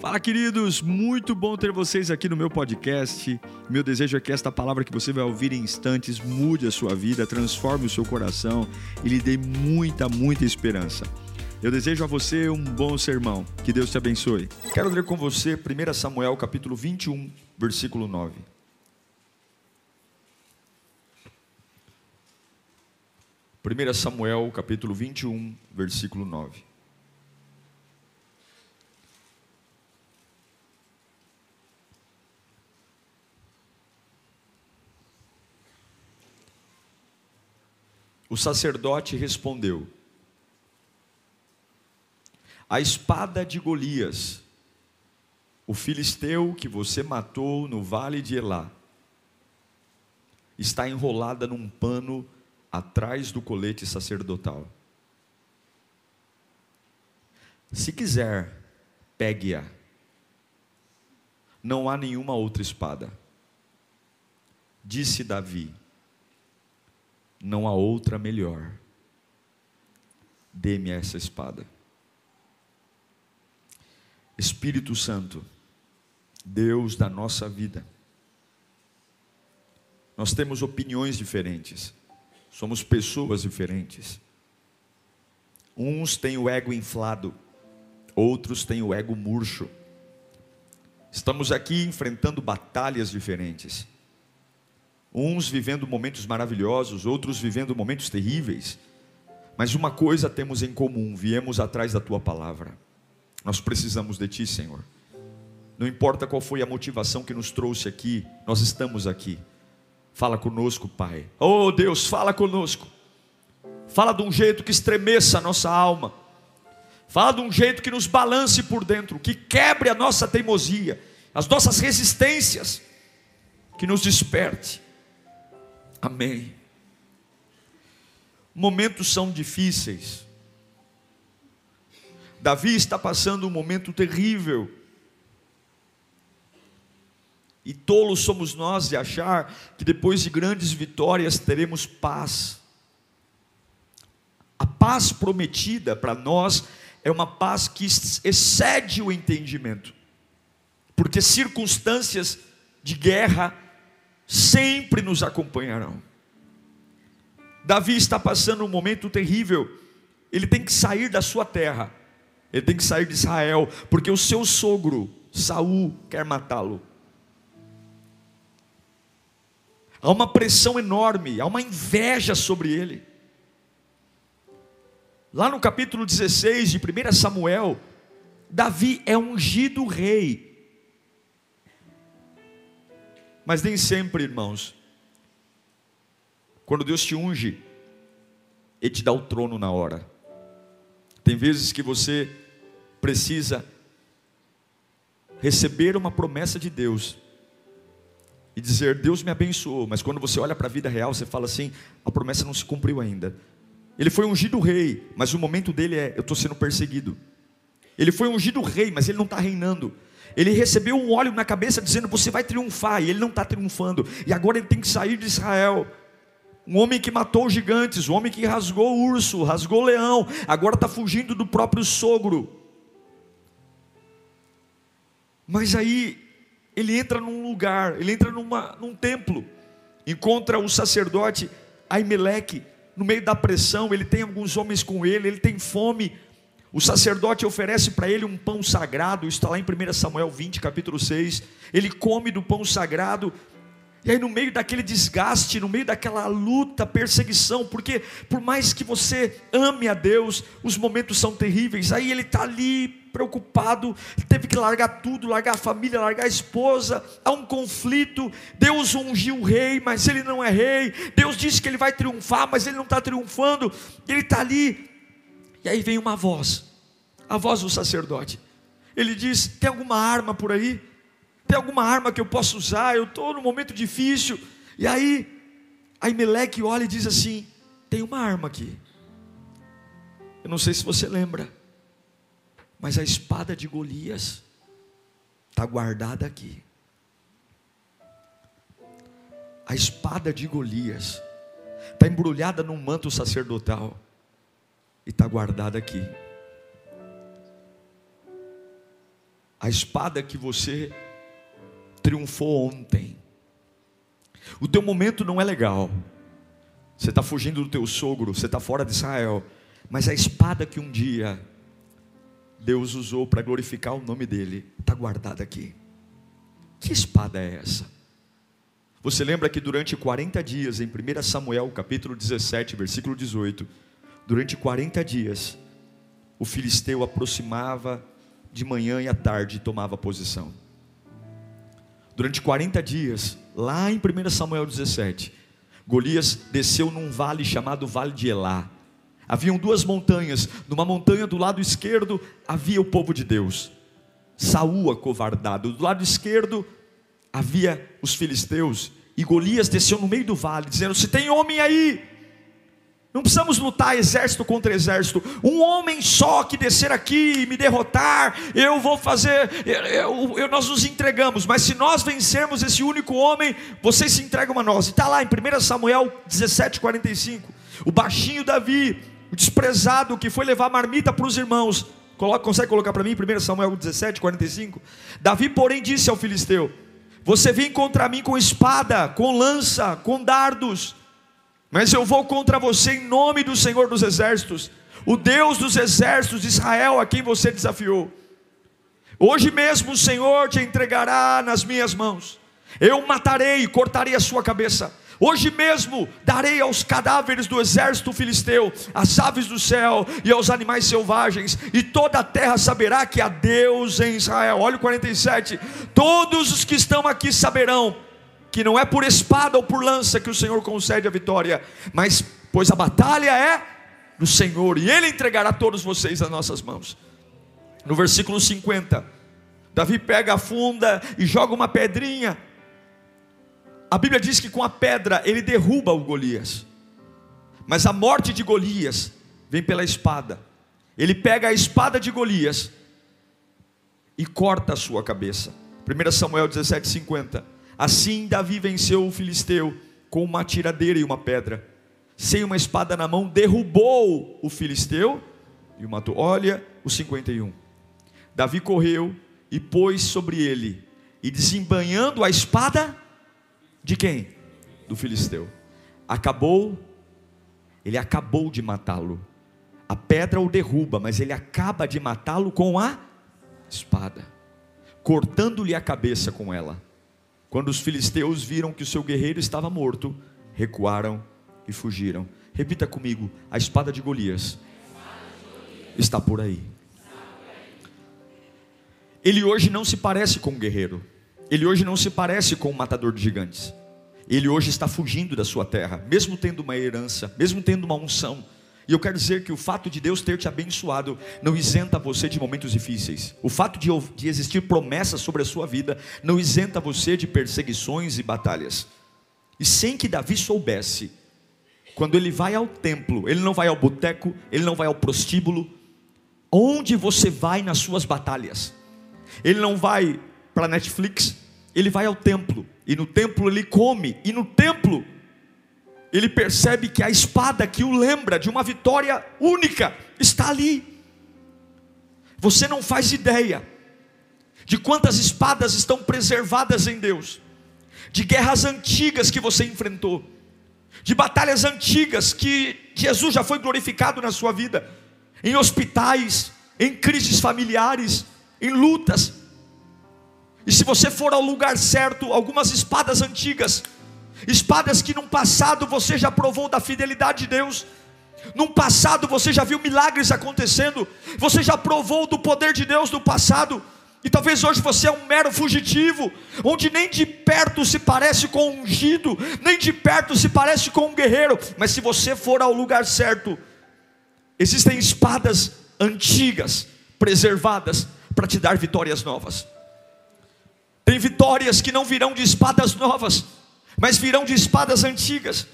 Fala, queridos! Muito bom ter vocês aqui no meu podcast. Meu desejo é que esta palavra que você vai ouvir em instantes mude a sua vida, transforme o seu coração e lhe dê muita, muita esperança. Eu desejo a você um bom sermão. Que Deus te abençoe. Quero ler com você 1 Samuel capítulo 21, versículo 9. Primeira Samuel capítulo 21, versículo 9. O sacerdote respondeu: A espada de Golias, o filisteu que você matou no vale de Elá, está enrolada num pano atrás do colete sacerdotal. Se quiser, pegue-a. Não há nenhuma outra espada. Disse Davi: não há outra melhor. Dê-me essa espada. Espírito Santo, Deus da nossa vida. Nós temos opiniões diferentes, somos pessoas diferentes. Uns têm o ego inflado, outros têm o ego murcho. Estamos aqui enfrentando batalhas diferentes. Uns vivendo momentos maravilhosos, outros vivendo momentos terríveis. Mas uma coisa temos em comum: viemos atrás da tua palavra. Nós precisamos de ti, Senhor. Não importa qual foi a motivação que nos trouxe aqui, nós estamos aqui. Fala conosco, Pai. Oh Deus, fala conosco. Fala de um jeito que estremeça a nossa alma. Fala de um jeito que nos balance por dentro, que quebre a nossa teimosia, as nossas resistências, que nos desperte. Amém. Momentos são difíceis. Davi está passando um momento terrível. E tolos somos nós de achar que depois de grandes vitórias teremos paz. A paz prometida para nós é uma paz que excede o entendimento, porque circunstâncias de guerra sempre nos acompanharão. Davi está passando um momento terrível, ele tem que sair da sua terra, ele tem que sair de Israel, porque o seu sogro, Saul, quer matá-lo. Há uma pressão enorme, há uma inveja sobre ele. Lá no capítulo 16 de 1 Samuel, Davi é ungido rei. Mas nem sempre, irmãos, quando Deus te unge, Ele te dá o trono na hora. Tem vezes que você precisa receber uma promessa de Deus e dizer: Deus me abençoou, mas quando você olha para a vida real, você fala assim: a promessa não se cumpriu ainda. Ele foi ungido rei, mas o momento dele é: eu estou sendo perseguido. Ele foi ungido rei, mas ele não está reinando. Ele recebeu um óleo na cabeça dizendo: Você vai triunfar, e ele não está triunfando, e agora ele tem que sair de Israel. Um homem que matou gigantes, um homem que rasgou o urso, rasgou o leão, agora está fugindo do próprio sogro. Mas aí ele entra num lugar, ele entra numa, num templo, encontra o sacerdote Aimeleque, no meio da pressão, ele tem alguns homens com ele, ele tem fome, o sacerdote oferece para ele um pão sagrado, está lá em 1 Samuel 20, capítulo 6. Ele come do pão sagrado, e aí, no meio daquele desgaste, no meio daquela luta, perseguição, porque por mais que você ame a Deus, os momentos são terríveis. Aí ele está ali preocupado, teve que largar tudo, largar a família, largar a esposa. Há um conflito. Deus ungiu o rei, mas ele não é rei. Deus disse que ele vai triunfar, mas ele não está triunfando. Ele está ali e aí vem uma voz, a voz do sacerdote. Ele diz: Tem alguma arma por aí? Tem alguma arma que eu possa usar? Eu estou num momento difícil. E aí, aí Meleque olha e diz assim: Tem uma arma aqui. Eu não sei se você lembra, mas a espada de Golias está guardada aqui. A espada de Golias está embrulhada num manto sacerdotal e está guardada aqui. a espada que você triunfou ontem. O teu momento não é legal. Você está fugindo do teu sogro, você está fora de Israel. Mas a espada que um dia Deus usou para glorificar o nome dele está guardada aqui. Que espada é essa? Você lembra que durante 40 dias, em 1 Samuel capítulo 17, versículo 18, durante 40 dias, o filisteu aproximava de manhã e à tarde e tomava posição. Durante 40 dias, lá em 1 Samuel 17, Golias desceu num vale chamado Vale de Elá. Haviam duas montanhas, numa montanha do lado esquerdo havia o povo de Deus, Saúl acovardado, do lado esquerdo havia os filisteus, e Golias desceu no meio do vale, dizendo: Se tem homem aí, não precisamos lutar exército contra exército. Um homem só que descer aqui e me derrotar, eu vou fazer. Eu, eu, nós nos entregamos. Mas se nós vencermos esse único homem, vocês se entregam a nós. E está lá em 1 Samuel 17,45. O baixinho Davi, o desprezado que foi levar marmita para os irmãos. Coloca, consegue colocar para mim 1 Samuel 17,45? Davi, porém, disse ao filisteu: Você vem contra mim com espada, com lança, com dardos mas eu vou contra você em nome do Senhor dos Exércitos, o Deus dos exércitos de Israel, a quem você desafiou. Hoje mesmo o Senhor te entregará nas minhas mãos. Eu matarei e cortarei a sua cabeça. Hoje mesmo darei aos cadáveres do exército filisteu, às aves do céu e aos animais selvagens, e toda a terra saberá que há Deus em Israel. Olha o 47. Todos os que estão aqui saberão que não é por espada ou por lança que o Senhor concede a vitória, mas pois a batalha é do Senhor e Ele entregará todos vocês às nossas mãos. No versículo 50, Davi pega a funda e joga uma pedrinha. A Bíblia diz que com a pedra ele derruba o Golias, mas a morte de Golias vem pela espada. Ele pega a espada de Golias e corta a sua cabeça. 1 Samuel 17:50. Assim Davi venceu o filisteu com uma tiradeira e uma pedra. Sem uma espada na mão, derrubou o filisteu e o matou. Olha o 51. Davi correu e pôs sobre ele, e desembanhando a espada de quem? Do filisteu. Acabou, ele acabou de matá-lo. A pedra o derruba, mas ele acaba de matá-lo com a espada, cortando-lhe a cabeça com ela. Quando os filisteus viram que o seu guerreiro estava morto, recuaram e fugiram. Repita comigo: a espada de Golias está por aí. Ele hoje não se parece com um guerreiro. Ele hoje não se parece com um matador de gigantes. Ele hoje está fugindo da sua terra, mesmo tendo uma herança, mesmo tendo uma unção e eu quero dizer que o fato de Deus ter te abençoado não isenta você de momentos difíceis. O fato de, de existir promessas sobre a sua vida não isenta você de perseguições e batalhas. E sem que Davi soubesse, quando ele vai ao templo, ele não vai ao boteco, ele não vai ao prostíbulo, onde você vai nas suas batalhas? Ele não vai para Netflix, ele vai ao templo, e no templo ele come, e no templo ele percebe que a espada que o lembra de uma vitória única está ali. Você não faz ideia de quantas espadas estão preservadas em Deus, de guerras antigas que você enfrentou, de batalhas antigas que Jesus já foi glorificado na sua vida, em hospitais, em crises familiares, em lutas. E se você for ao lugar certo, algumas espadas antigas espadas que num passado você já provou da fidelidade de Deus, num passado você já viu milagres acontecendo, você já provou do poder de Deus no passado, e talvez hoje você é um mero fugitivo, onde nem de perto se parece com um ungido, nem de perto se parece com um guerreiro, mas se você for ao lugar certo, existem espadas antigas, preservadas, para te dar vitórias novas. Tem vitórias que não virão de espadas novas, mas virão de espadas antigas.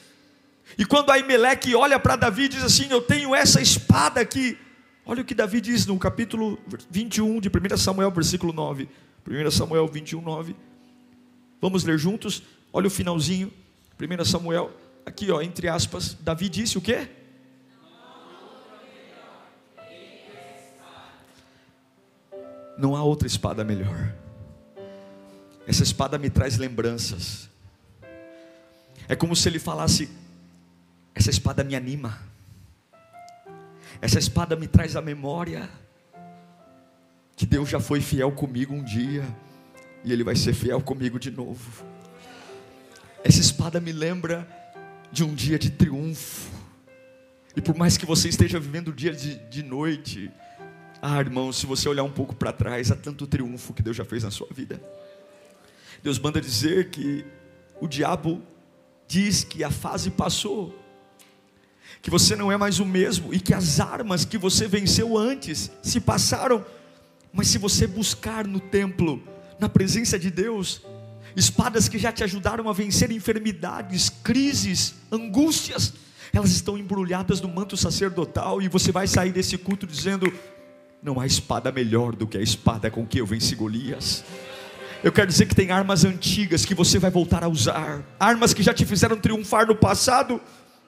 E quando Aimeleque olha para Davi e diz assim: Eu tenho essa espada aqui. Olha o que Davi diz no capítulo 21 de 1 Samuel, versículo 9. 1 Samuel 21, 9. Vamos ler juntos. Olha o finalzinho. 1 Samuel, aqui ó, entre aspas, Davi disse o quê? Não há outra espada melhor. Essa espada me traz lembranças. É como se ele falasse: essa espada me anima. Essa espada me traz a memória que Deus já foi fiel comigo um dia e Ele vai ser fiel comigo de novo. Essa espada me lembra de um dia de triunfo. E por mais que você esteja vivendo o dia de, de noite, ah, irmão, se você olhar um pouco para trás, há tanto triunfo que Deus já fez na sua vida. Deus manda dizer que o diabo diz que a fase passou, que você não é mais o mesmo e que as armas que você venceu antes se passaram. Mas se você buscar no templo, na presença de Deus, espadas que já te ajudaram a vencer enfermidades, crises, angústias, elas estão embrulhadas no manto sacerdotal e você vai sair desse culto dizendo: não há espada melhor do que a espada com que eu venci Golias. Eu quero dizer que tem armas antigas que você vai voltar a usar, armas que já te fizeram triunfar no passado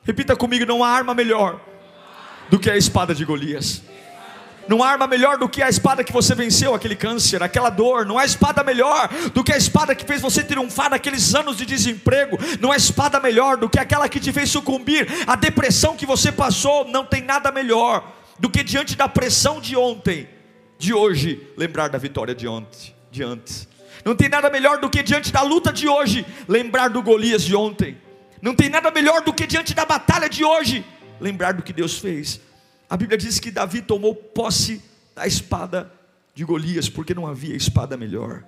Repita comigo: não há arma melhor do que a espada de Golias. Não há arma melhor do que a espada que você venceu aquele câncer, aquela dor. Não há espada melhor do que a espada que fez você triunfar naqueles anos de desemprego. Não há espada melhor do que aquela que te fez sucumbir à depressão que você passou. Não tem nada melhor do que diante da pressão de ontem, de hoje, lembrar da vitória de ontem, de antes. Não tem nada melhor do que diante da luta de hoje, lembrar do Golias de ontem. Não tem nada melhor do que diante da batalha de hoje lembrar do que Deus fez. A Bíblia diz que Davi tomou posse da espada de Golias, porque não havia espada melhor.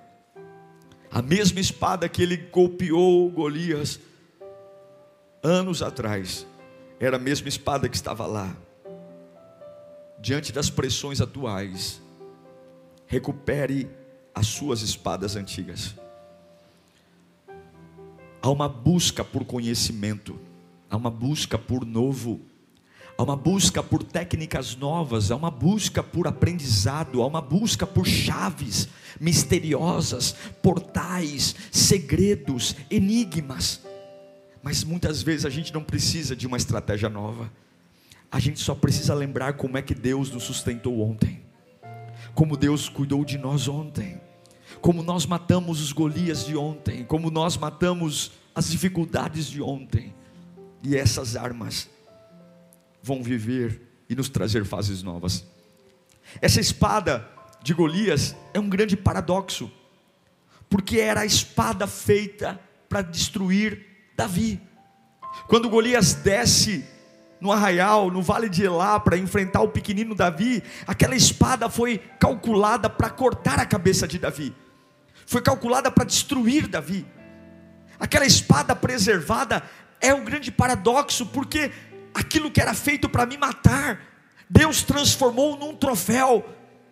A mesma espada que ele golpeou Golias anos atrás, era a mesma espada que estava lá. Diante das pressões atuais, recupere as suas espadas antigas. Há uma busca por conhecimento, há uma busca por novo, há uma busca por técnicas novas, há uma busca por aprendizado, há uma busca por chaves misteriosas, portais, segredos, enigmas. Mas muitas vezes a gente não precisa de uma estratégia nova. A gente só precisa lembrar como é que Deus nos sustentou ontem. Como Deus cuidou de nós ontem como nós matamos os Golias de ontem, como nós matamos as dificuldades de ontem, e essas armas vão viver e nos trazer fases novas. Essa espada de Golias é um grande paradoxo, porque era a espada feita para destruir Davi. Quando Golias desce no arraial, no vale de Elá, para enfrentar o pequenino Davi, aquela espada foi calculada para cortar a cabeça de Davi foi calculada para destruir Davi. Aquela espada preservada é um grande paradoxo, porque aquilo que era feito para me matar, Deus transformou num troféu.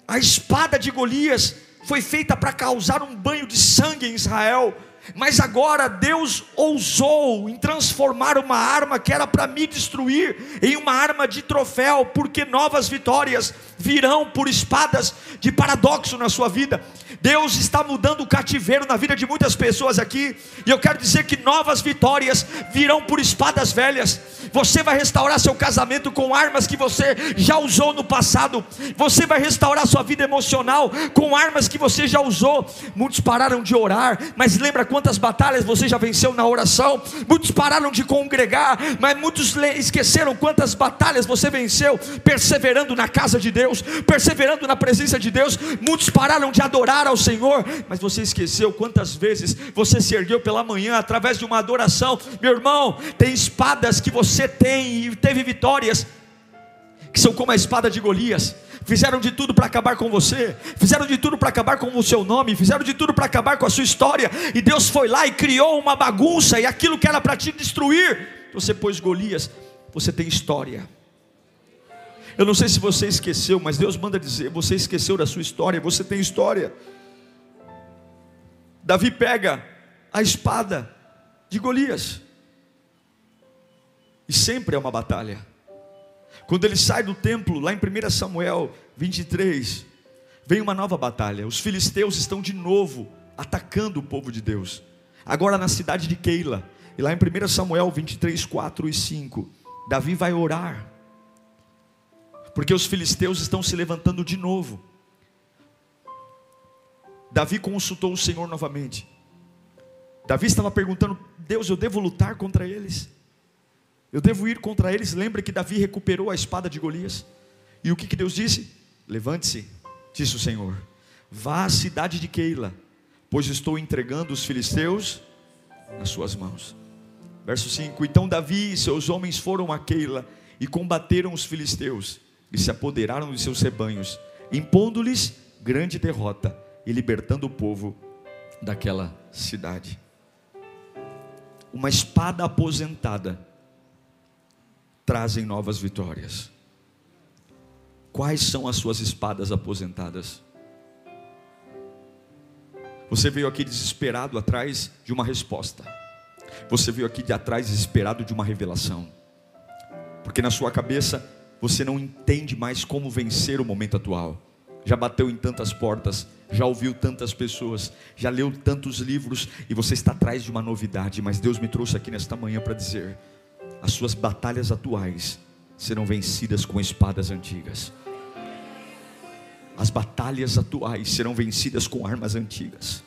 A espada de Golias foi feita para causar um banho de sangue em Israel. Mas agora Deus ousou em transformar uma arma que era para me destruir em uma arma de troféu, porque novas vitórias virão por espadas de paradoxo na sua vida. Deus está mudando o cativeiro na vida de muitas pessoas aqui, e eu quero dizer que novas vitórias virão por espadas velhas. Você vai restaurar seu casamento com armas que você já usou no passado. Você vai restaurar sua vida emocional com armas que você já usou. Muitos pararam de orar, mas lembra quantas batalhas você já venceu na oração. Muitos pararam de congregar, mas muitos esqueceram quantas batalhas você venceu perseverando na casa de Deus, perseverando na presença de Deus. Muitos pararam de ao Senhor, mas você esqueceu quantas vezes você se ergueu pela manhã através de uma adoração. Meu irmão, tem espadas que você tem e teve vitórias que são como a espada de Golias fizeram de tudo para acabar com você, fizeram de tudo para acabar com o seu nome, fizeram de tudo para acabar com a sua história, e Deus foi lá e criou uma bagunça, e aquilo que era para te destruir, você pôs Golias, você tem história. Eu não sei se você esqueceu, mas Deus manda dizer: você esqueceu da sua história, você tem história. Davi pega a espada de Golias, e sempre é uma batalha. Quando ele sai do templo, lá em 1 Samuel 23, vem uma nova batalha. Os filisteus estão de novo atacando o povo de Deus. Agora na cidade de Keila. E lá em 1 Samuel 23, 4 e 5, Davi vai orar. Porque os filisteus estão se levantando de novo. Davi consultou o Senhor novamente. Davi estava perguntando: Deus, eu devo lutar contra eles? Eu devo ir contra eles? Lembra que Davi recuperou a espada de Golias? E o que, que Deus disse? Levante-se, disse o Senhor, vá à cidade de Keila, pois estou entregando os filisteus nas suas mãos. Verso 5: Então Davi e seus homens foram a Keila e combateram os filisteus e se apoderaram de seus rebanhos, impondo-lhes grande derrota e libertando o povo daquela cidade. Uma espada aposentada trazem novas vitórias. Quais são as suas espadas aposentadas? Você veio aqui desesperado atrás de uma resposta. Você veio aqui de atrás desesperado de uma revelação. Porque na sua cabeça você não entende mais como vencer o momento atual. Já bateu em tantas portas, já ouviu tantas pessoas, já leu tantos livros e você está atrás de uma novidade, mas Deus me trouxe aqui nesta manhã para dizer: as suas batalhas atuais serão vencidas com espadas antigas. As batalhas atuais serão vencidas com armas antigas.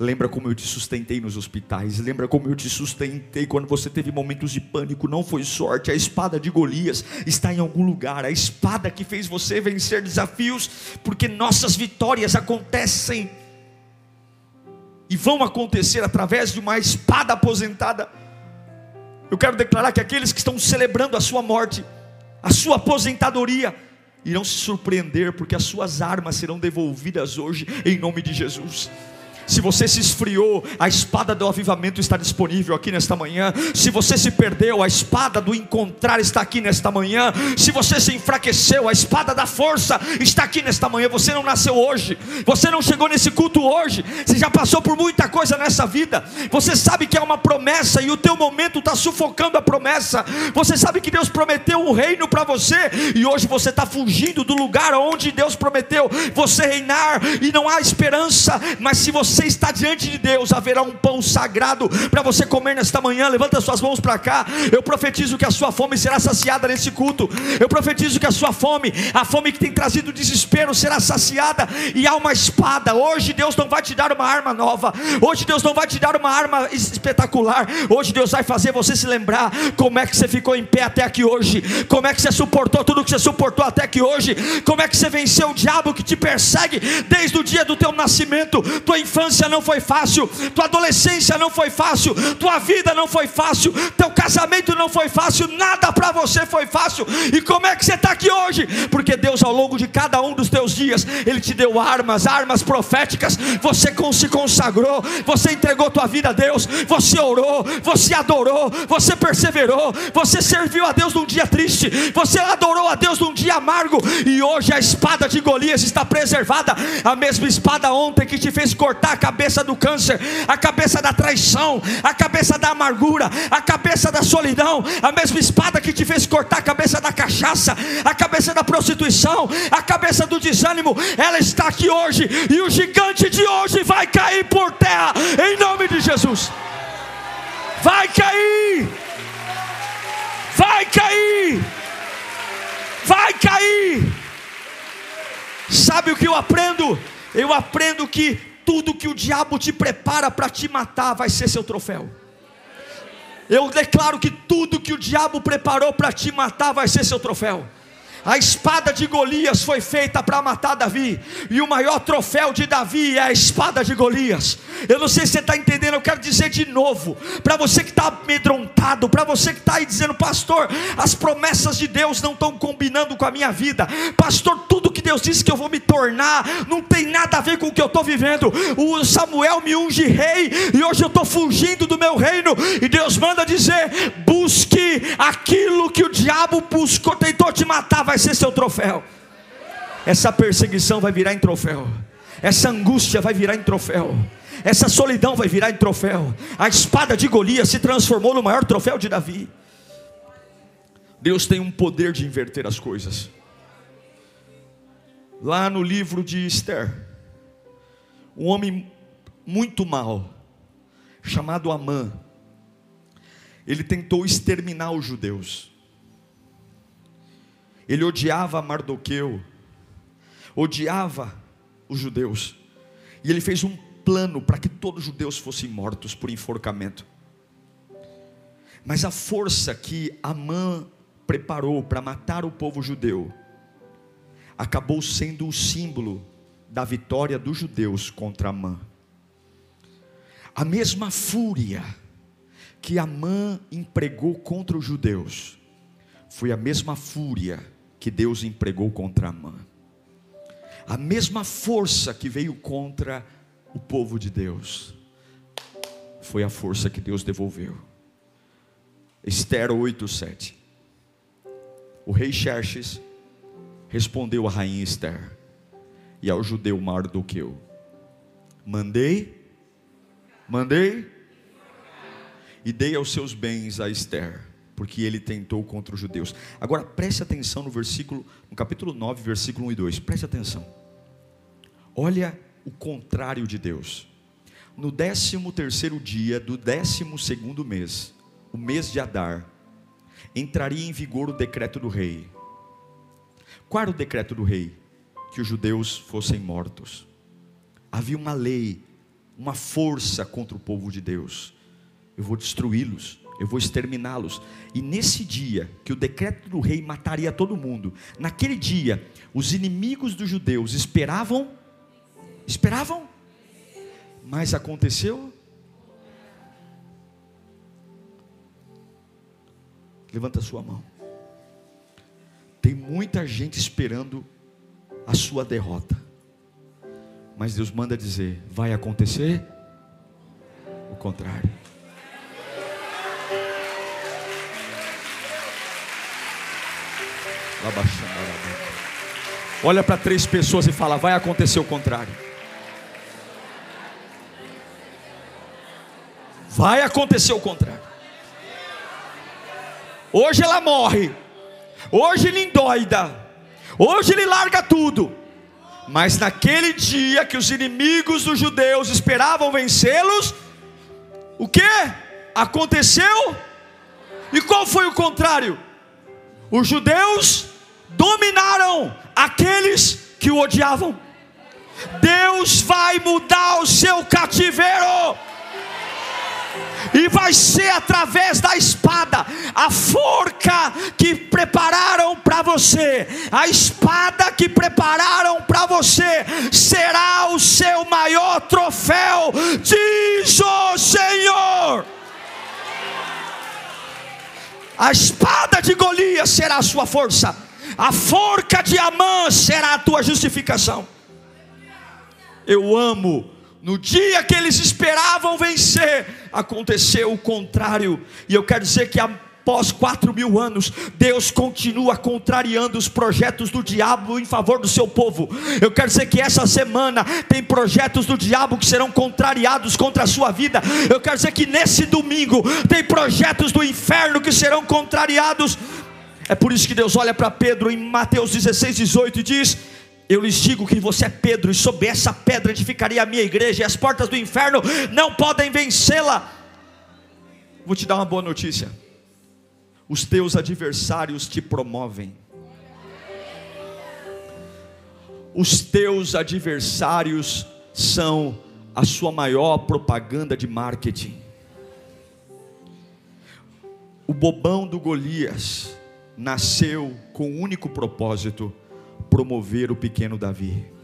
Lembra como eu te sustentei nos hospitais. Lembra como eu te sustentei quando você teve momentos de pânico. Não foi sorte. A espada de Golias está em algum lugar. A espada que fez você vencer desafios. Porque nossas vitórias acontecem e vão acontecer através de uma espada aposentada. Eu quero declarar que aqueles que estão celebrando a sua morte, a sua aposentadoria, irão se surpreender, porque as suas armas serão devolvidas hoje, em nome de Jesus. Se você se esfriou, a espada do avivamento está disponível aqui nesta manhã. Se você se perdeu, a espada do encontrar está aqui nesta manhã. Se você se enfraqueceu, a espada da força está aqui nesta manhã. Você não nasceu hoje, você não chegou nesse culto hoje, você já passou por muita coisa nessa vida. Você sabe que é uma promessa e o teu momento está sufocando a promessa. Você sabe que Deus prometeu um reino para você e hoje você está fugindo do lugar onde Deus prometeu você reinar e não há esperança. Mas se você você está diante de Deus, haverá um pão sagrado para você comer nesta manhã. Levanta suas mãos para cá. Eu profetizo que a sua fome será saciada nesse culto. Eu profetizo que a sua fome, a fome que tem trazido desespero, será saciada. E há uma espada. Hoje Deus não vai te dar uma arma nova. Hoje Deus não vai te dar uma arma espetacular. Hoje Deus vai fazer você se lembrar como é que você ficou em pé até aqui hoje. Como é que você suportou tudo que você suportou até aqui hoje. Como é que você venceu o diabo que te persegue desde o dia do teu nascimento, tua infância infância não foi fácil, tua adolescência não foi fácil, tua vida não foi fácil, teu casamento não foi fácil, nada para você foi fácil. E como é que você está aqui hoje? Porque Deus, ao longo de cada um dos teus dias, Ele te deu armas, armas proféticas. Você se consagrou, você entregou tua vida a Deus, você orou, você adorou, você perseverou, você serviu a Deus num dia triste, você adorou a Deus num dia amargo, e hoje a espada de Golias está preservada, a mesma espada ontem que te fez cortar cabeça do câncer, a cabeça da traição, a cabeça da amargura, a cabeça da solidão, a mesma espada que te fez cortar a cabeça da cachaça, a cabeça da prostituição, a cabeça do desânimo, ela está aqui hoje, e o gigante de hoje vai cair por terra, em nome de Jesus. Vai cair, vai cair, vai cair. Sabe o que eu aprendo? Eu aprendo que tudo que o diabo te prepara para te matar vai ser seu troféu. Eu declaro que tudo que o diabo preparou para te matar vai ser seu troféu. A espada de Golias foi feita para matar Davi, e o maior troféu de Davi é a espada de Golias. Eu não sei se você está entendendo, eu quero dizer de novo, para você que está amedrontado, para você que está aí dizendo, pastor, as promessas de Deus não estão combinando com a minha vida, pastor, tudo que Deus disse que eu vou me tornar, não tem nada a ver com o que eu estou vivendo. O Samuel me unge rei, e hoje eu estou fugindo do meu reino, e Deus manda dizer: busque aquilo que o diabo buscou, tentou te matar, vai ser seu troféu. Essa perseguição vai virar em troféu. Essa angústia vai virar em troféu. Essa solidão vai virar em troféu. A espada de Golias se transformou no maior troféu de Davi. Deus tem um poder de inverter as coisas. Lá no livro de Esther, um homem muito mau, chamado Amã, ele tentou exterminar os judeus. Ele odiava Mardoqueu, odiava os judeus. E ele fez um plano para que todos os judeus fossem mortos por enforcamento. Mas a força que Amã preparou para matar o povo judeu acabou sendo o símbolo da vitória dos judeus contra Amã. A mesma fúria que Amã empregou contra os judeus foi a mesma fúria que Deus empregou contra Amã. A mesma força que veio contra o povo de Deus foi a força que Deus devolveu. Esther 8:7. O rei Xerxes respondeu à rainha Esther e ao judeu Mardoqueu: Mandei, mandei e dei aos seus bens a Esther, porque ele tentou contra os judeus. Agora preste atenção no versículo, no capítulo 9, versículo 1 e 2. Preste atenção. Olha o contrário de Deus. No décimo terceiro dia do décimo segundo mês, o mês de Adar, entraria em vigor o decreto do rei. Qual era o decreto do rei? Que os judeus fossem mortos. Havia uma lei, uma força contra o povo de Deus. Eu vou destruí-los, eu vou exterminá-los. E nesse dia, que o decreto do rei mataria todo mundo, naquele dia, os inimigos dos judeus esperavam, esperavam, mas aconteceu Levanta a sua mão. Tem muita gente esperando a sua derrota. Mas Deus manda dizer: vai acontecer o contrário. Olha para três pessoas e fala: vai acontecer o contrário. Vai acontecer o contrário. Hoje ela morre. Hoje ele endoida. Hoje ele larga tudo. Mas naquele dia que os inimigos dos judeus esperavam vencê-los, o que aconteceu? E qual foi o contrário? Os judeus dominaram aqueles que o odiavam. Deus vai mudar o seu cativeiro e vai ser através da espada, a forca que prepararam para você, a espada que prepararam para você, será o seu maior troféu, diz o Senhor. A espada de Golias será a sua força, a forca de Amã será a tua justificação. Eu amo no dia que eles esperavam vencer, aconteceu o contrário. E eu quero dizer que após quatro mil anos, Deus continua contrariando os projetos do diabo em favor do seu povo. Eu quero dizer que essa semana tem projetos do diabo que serão contrariados contra a sua vida. Eu quero dizer que nesse domingo tem projetos do inferno que serão contrariados. É por isso que Deus olha para Pedro em Mateus 16, 18 e diz eu lhes digo que você é Pedro, e sob essa pedra edificaria a minha igreja, e as portas do inferno não podem vencê-la. Vou te dar uma boa notícia: os teus adversários te promovem, os teus adversários são a sua maior propaganda de marketing. O bobão do Golias nasceu com o um único propósito promover o pequeno Davi.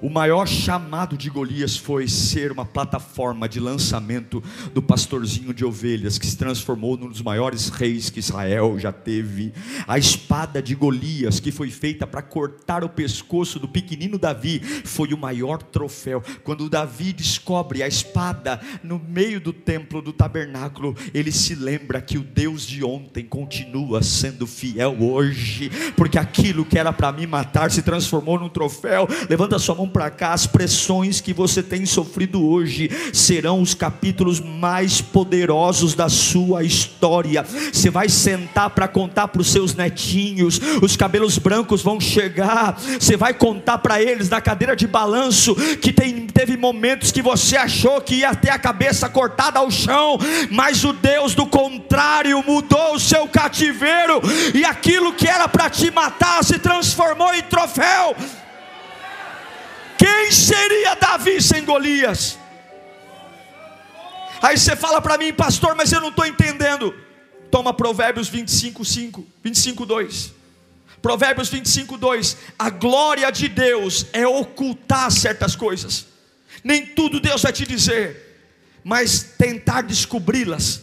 O maior chamado de Golias foi ser uma plataforma de lançamento do pastorzinho de ovelhas que se transformou num dos maiores reis que Israel já teve. A espada de Golias, que foi feita para cortar o pescoço do pequenino Davi, foi o maior troféu. Quando Davi descobre a espada no meio do templo do tabernáculo, ele se lembra que o Deus de ontem continua sendo fiel hoje, porque aquilo que era para mim matar se transformou num troféu. Levanta sua mão para cá, as pressões que você tem sofrido hoje serão os capítulos mais poderosos da sua história. Você vai sentar para contar para os seus netinhos, os cabelos brancos vão chegar. Você vai contar para eles na cadeira de balanço que tem, teve momentos que você achou que ia ter a cabeça cortada ao chão, mas o Deus do contrário mudou o seu cativeiro e aquilo que era para te matar se transformou em troféu. Quem seria Davi sem Golias? Aí você fala para mim, pastor, mas eu não estou entendendo. Toma Provérbios 25, 5, 25, 2. Provérbios 25, 2: A glória de Deus é ocultar certas coisas, nem tudo Deus vai te dizer, mas tentar descobri-las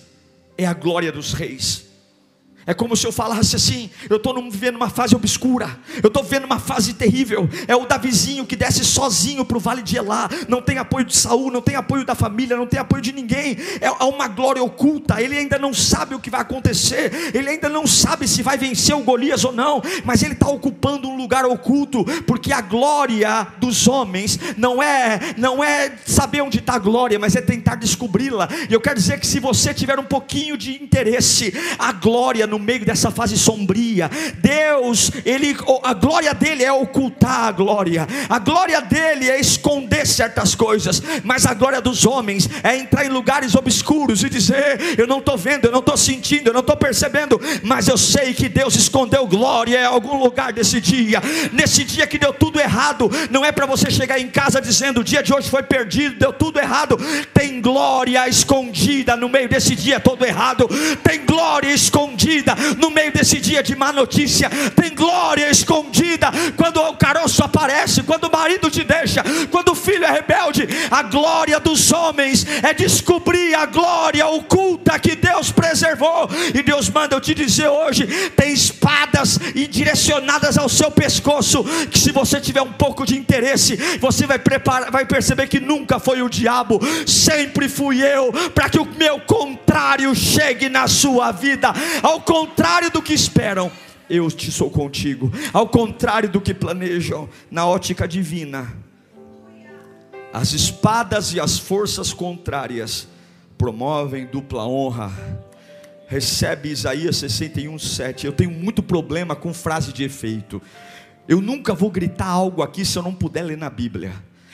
é a glória dos reis. É como se eu falasse assim: eu estou vivendo uma fase obscura, eu estou vivendo uma fase terrível. É o Davizinho que desce sozinho para o vale de Elá, não tem apoio de Saul, não tem apoio da família, não tem apoio de ninguém. É uma glória oculta. Ele ainda não sabe o que vai acontecer, ele ainda não sabe se vai vencer o Golias ou não, mas ele está ocupando um lugar oculto, porque a glória dos homens não é não é saber onde está a glória, mas é tentar descobri-la. E eu quero dizer que se você tiver um pouquinho de interesse, a glória no meio dessa fase sombria. Deus, ele, a glória dele é ocultar a glória, a glória dele é esconder certas coisas, mas a glória dos homens é entrar em lugares obscuros e dizer: Eu não estou vendo, eu não estou sentindo, eu não estou percebendo, mas eu sei que Deus escondeu glória em algum lugar desse dia. Nesse dia que deu tudo errado, não é para você chegar em casa dizendo: O dia de hoje foi perdido, deu tudo errado. Tem glória escondida no meio desse dia todo errado, tem glória escondida escondida no meio desse dia de má notícia, tem glória escondida quando o caroço aparece, quando o marido te deixa, quando o filho é rebelde. A glória dos homens é descobrir a glória oculta que Deus preservou. E Deus manda eu te dizer hoje: tem espadas direcionadas ao seu pescoço, que se você tiver um pouco de interesse, você vai preparar, vai perceber que nunca foi o diabo, sempre fui eu, para que o meu contrário chegue na sua vida. Ao do que esperam, eu te sou contigo. Ao contrário do que planejam, na ótica divina, as espadas e as forças contrárias promovem dupla honra. Recebe Isaías 61, 7. Eu tenho muito problema com frase de efeito. Eu nunca vou gritar algo aqui se eu não puder ler na Bíblia.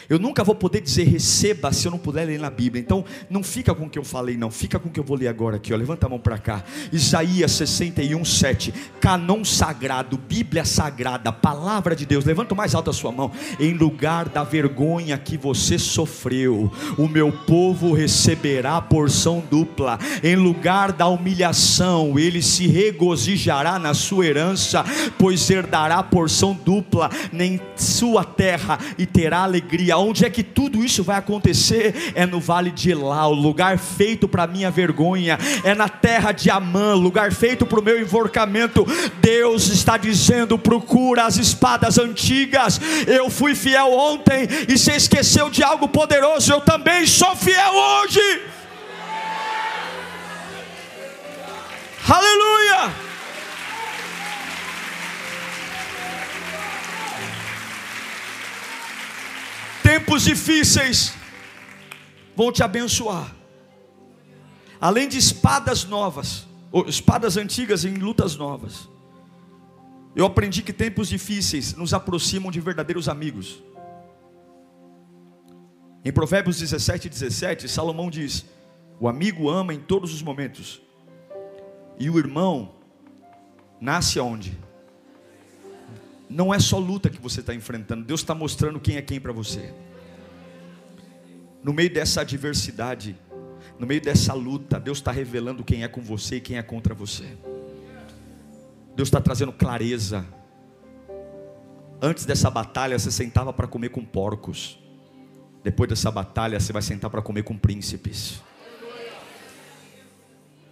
Eu nunca vou poder dizer receba se eu não puder ler na Bíblia. Então, não fica com o que eu falei, não. Fica com o que eu vou ler agora aqui. Ó. Levanta a mão para cá. Isaías 61, 7. Canon sagrado, Bíblia sagrada, palavra de Deus. Levanta mais alto a sua mão. Em lugar da vergonha que você sofreu, o meu povo receberá porção dupla. Em lugar da humilhação, ele se regozijará na sua herança, pois herdará porção dupla em sua terra e terá alegria Onde é que tudo isso vai acontecer? É no vale de Elá, o lugar feito para minha vergonha, é na terra de Amã, lugar feito para o meu enforcamento. Deus está dizendo: procura as espadas antigas. Eu fui fiel ontem e se esqueceu de algo poderoso, eu também sou fiel hoje. Aleluia! Tempos difíceis vão te abençoar. Além de espadas novas, espadas antigas em lutas novas. Eu aprendi que tempos difíceis nos aproximam de verdadeiros amigos. Em Provérbios 17, 17, Salomão diz: O amigo ama em todos os momentos, e o irmão nasce aonde? Não é só luta que você está enfrentando, Deus está mostrando quem é quem para você. No meio dessa adversidade, no meio dessa luta, Deus está revelando quem é com você e quem é contra você. Deus está trazendo clareza. Antes dessa batalha, você sentava para comer com porcos. Depois dessa batalha, você vai sentar para comer com príncipes.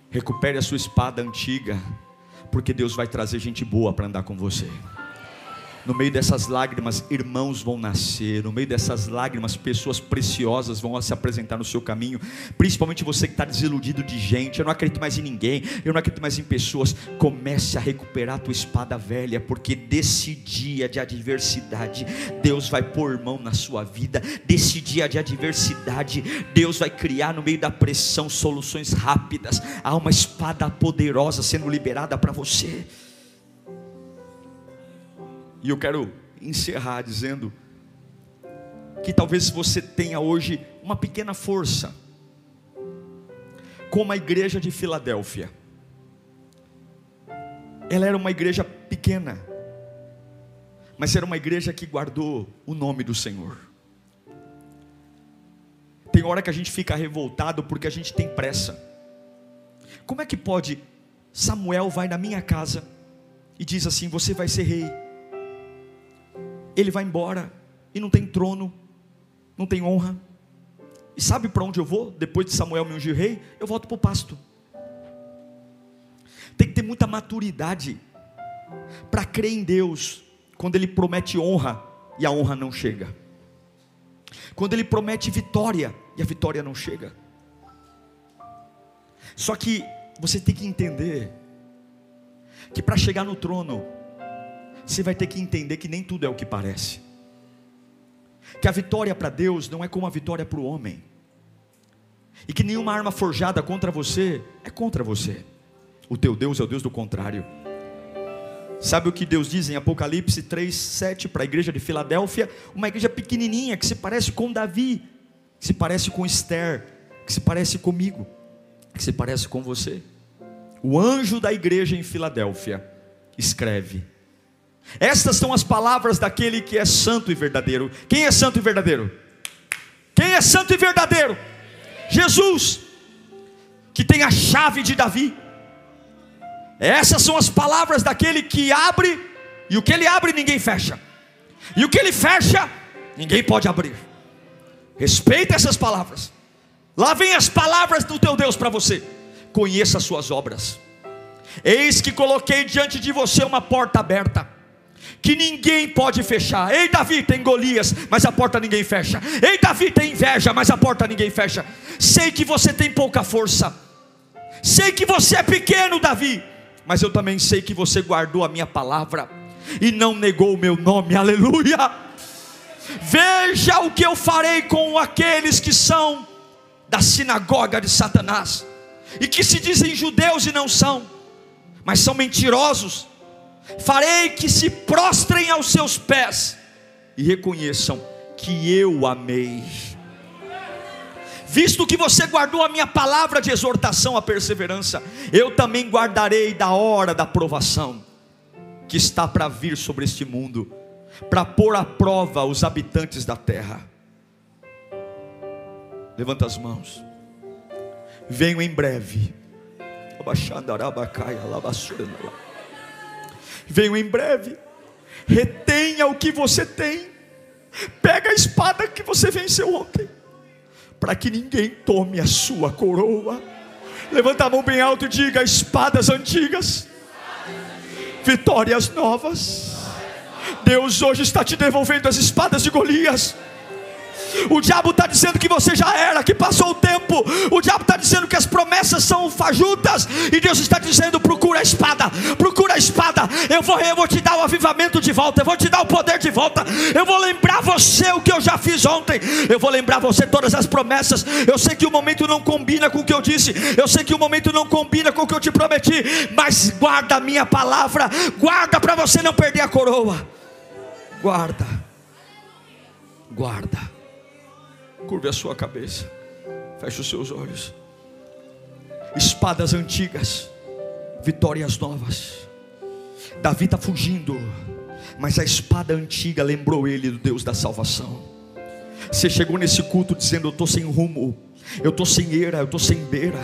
Recupere a sua espada antiga, porque Deus vai trazer gente boa para andar com você. No meio dessas lágrimas, irmãos vão nascer. No meio dessas lágrimas, pessoas preciosas vão se apresentar no seu caminho. Principalmente você que está desiludido de gente. Eu não acredito mais em ninguém. Eu não acredito mais em pessoas. Comece a recuperar a tua espada velha, porque desse dia de adversidade, Deus vai pôr mão na sua vida. Desse dia de adversidade, Deus vai criar no meio da pressão soluções rápidas. Há uma espada poderosa sendo liberada para você. E eu quero encerrar dizendo que talvez você tenha hoje uma pequena força, como a igreja de Filadélfia. Ela era uma igreja pequena, mas era uma igreja que guardou o nome do Senhor. Tem hora que a gente fica revoltado porque a gente tem pressa. Como é que pode Samuel vai na minha casa e diz assim: Você vai ser rei. Ele vai embora e não tem trono, não tem honra. E sabe para onde eu vou depois de Samuel me ungir rei? Eu volto para o pasto. Tem que ter muita maturidade para crer em Deus quando Ele promete honra e a honra não chega, quando Ele promete vitória e a vitória não chega. Só que você tem que entender que para chegar no trono, você vai ter que entender que nem tudo é o que parece. Que a vitória para Deus não é como a vitória para o homem. E que nenhuma arma forjada contra você é contra você. O teu Deus é o Deus do contrário. Sabe o que Deus diz em Apocalipse 3, 7 para a igreja de Filadélfia? Uma igreja pequenininha que se parece com Davi, que se parece com Esther, que se parece comigo, que se parece com você. O anjo da igreja em Filadélfia escreve: Estas são as palavras daquele que é santo e verdadeiro. Quem é santo e verdadeiro? Quem é santo e verdadeiro? Jesus, que tem a chave de Davi. Essas são as palavras daquele que abre, e o que ele abre ninguém fecha, e o que ele fecha ninguém pode abrir. Respeita essas palavras. Lá vem as palavras do teu Deus para você conheça as suas obras. Eis que coloquei diante de você uma porta aberta, que ninguém pode fechar. Ei, Davi, tem Golias, mas a porta ninguém fecha. Ei, Davi, tem inveja, mas a porta ninguém fecha. Sei que você tem pouca força. Sei que você é pequeno, Davi, mas eu também sei que você guardou a minha palavra e não negou o meu nome. Aleluia! Veja o que eu farei com aqueles que são da sinagoga de Satanás e que se dizem judeus e não são, mas são mentirosos. Farei que se prostrem aos seus pés e reconheçam que eu amei. Visto que você guardou a minha palavra de exortação à perseverança, eu também guardarei da hora da provação que está para vir sobre este mundo, para pôr à prova os habitantes da terra. Levanta as mãos. Venho em breve. Venho em breve. Retenha o que você tem. Pega a espada que você venceu ontem. Para que ninguém tome a sua coroa. Levanta a mão bem alto e diga: espadas antigas, vitórias novas. Deus hoje está te devolvendo as espadas de Golias. O diabo está dizendo que você já era, que passou o tempo. O diabo está dizendo que as promessas são fajutas. E Deus está dizendo: procura a espada, procura a espada. Eu vou, eu vou te dar o avivamento de volta, eu vou te dar o poder de volta. Eu vou lembrar você o que eu já fiz ontem. Eu vou lembrar você todas as promessas. Eu sei que o momento não combina com o que eu disse. Eu sei que o momento não combina com o que eu te prometi. Mas guarda a minha palavra, guarda para você não perder a coroa. Guarda, guarda. Curve a sua cabeça. Feche os seus olhos. Espadas antigas, vitórias novas. Davi está fugindo, mas a espada antiga lembrou ele do Deus da salvação. Você chegou nesse culto dizendo: Eu estou sem rumo, eu estou sem eira, eu estou sem beira.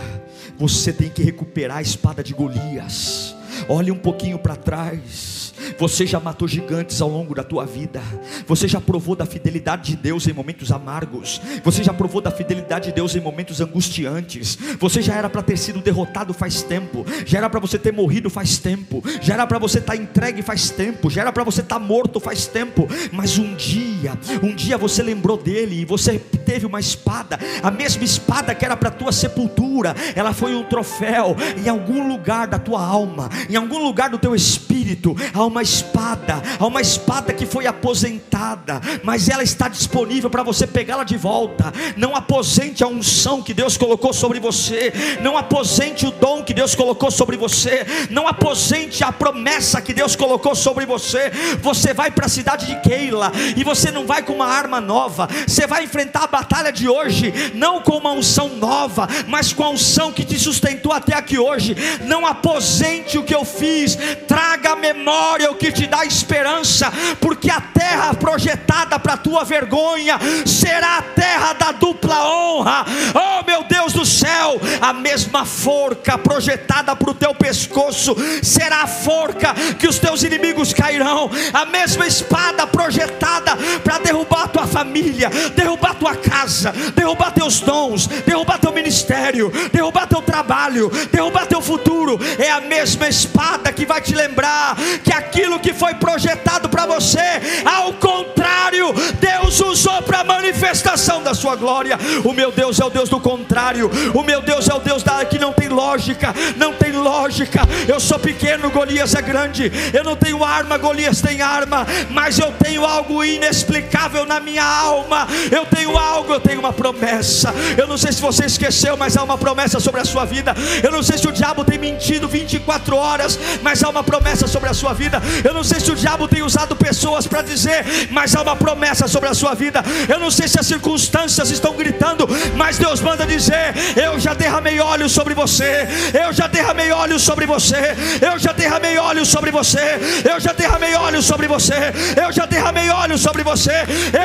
Você tem que recuperar a espada de Golias. Olhe um pouquinho para trás você já matou gigantes ao longo da tua vida. Você já provou da fidelidade de Deus em momentos amargos. Você já provou da fidelidade de Deus em momentos angustiantes. Você já era para ter sido derrotado faz tempo. Já era para você ter morrido faz tempo. Já era para você estar tá entregue faz tempo. Já era para você estar tá morto faz tempo. Mas um dia, um dia você lembrou dele e você teve uma espada, a mesma espada que era para tua sepultura. Ela foi um troféu em algum lugar da tua alma, em algum lugar do teu espírito. Há uma espada, há uma espada que foi aposentada, mas ela está disponível para você pegá-la de volta. Não aposente a unção que Deus colocou sobre você, não aposente o dom que Deus colocou sobre você, não aposente a promessa que Deus colocou sobre você. Você vai para a cidade de Keila e você não vai com uma arma nova, você vai enfrentar a batalha de hoje, não com uma unção nova, mas com a unção que te sustentou até aqui hoje. Não aposente o que eu fiz, traga a memória que te dá esperança, porque a terra projetada para a tua vergonha será a terra da dupla honra. Oh meu Deus do céu, a mesma forca projetada para o teu pescoço será a forca que os teus inimigos cairão, a mesma espada projetada para derrubar tua família, derrubar tua casa, derrubar teus dons, derrubar teu ministério, derrubar teu trabalho, derrubar teu futuro. É a mesma espada que vai te lembrar que aquilo que foi projetado para você, ao contrário, Deus usou para manifestação da sua glória. O meu Deus é o Deus do contrário. O meu Deus é o Deus da, que não tem lógica, não tem lógica. Eu sou pequeno, Golias é grande. Eu não tenho arma, Golias tem arma, mas eu tenho algo inexplicável na minha alma. Eu tenho algo, eu tenho uma promessa. Eu não sei se você esqueceu, mas há uma promessa sobre a sua vida. Eu não sei se o diabo tem mentido 24 horas, mas há uma promessa sobre a sua vida. Eu não sei se o diabo tem usado pessoas para dizer, mas há uma promessa sobre a sua vida. Eu não sei se as circunstâncias estão gritando, mas Deus manda dizer: Eu já derramei óleo sobre você. Eu já derramei óleo sobre você. Eu já derramei óleo sobre você. Eu já derramei óleo sobre você. Eu já derramei óleo sobre você.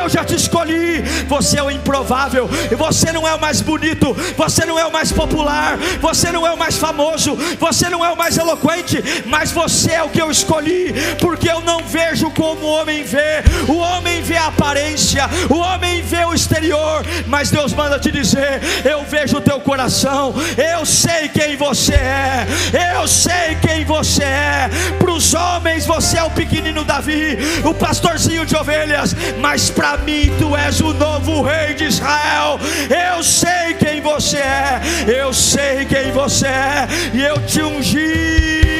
Eu já te escolhi. Você é o improvável. Você não é o mais bonito. Você não é o mais popular. Você não é o mais famoso. Você não é o mais eloquente. Mas você é o que eu escolhi. Porque eu não vejo como o homem vê. O homem vê a aparência. O homem vê o exterior. Mas Deus manda te dizer: Eu vejo o teu coração. Eu sei quem você é. Eu sei quem você é. Para os homens você é o pequenino Davi, o pastorzinho de ovelhas. Mas para mim tu és o novo rei de Israel. Eu sei quem você é. Eu sei quem você é. E eu te ungi.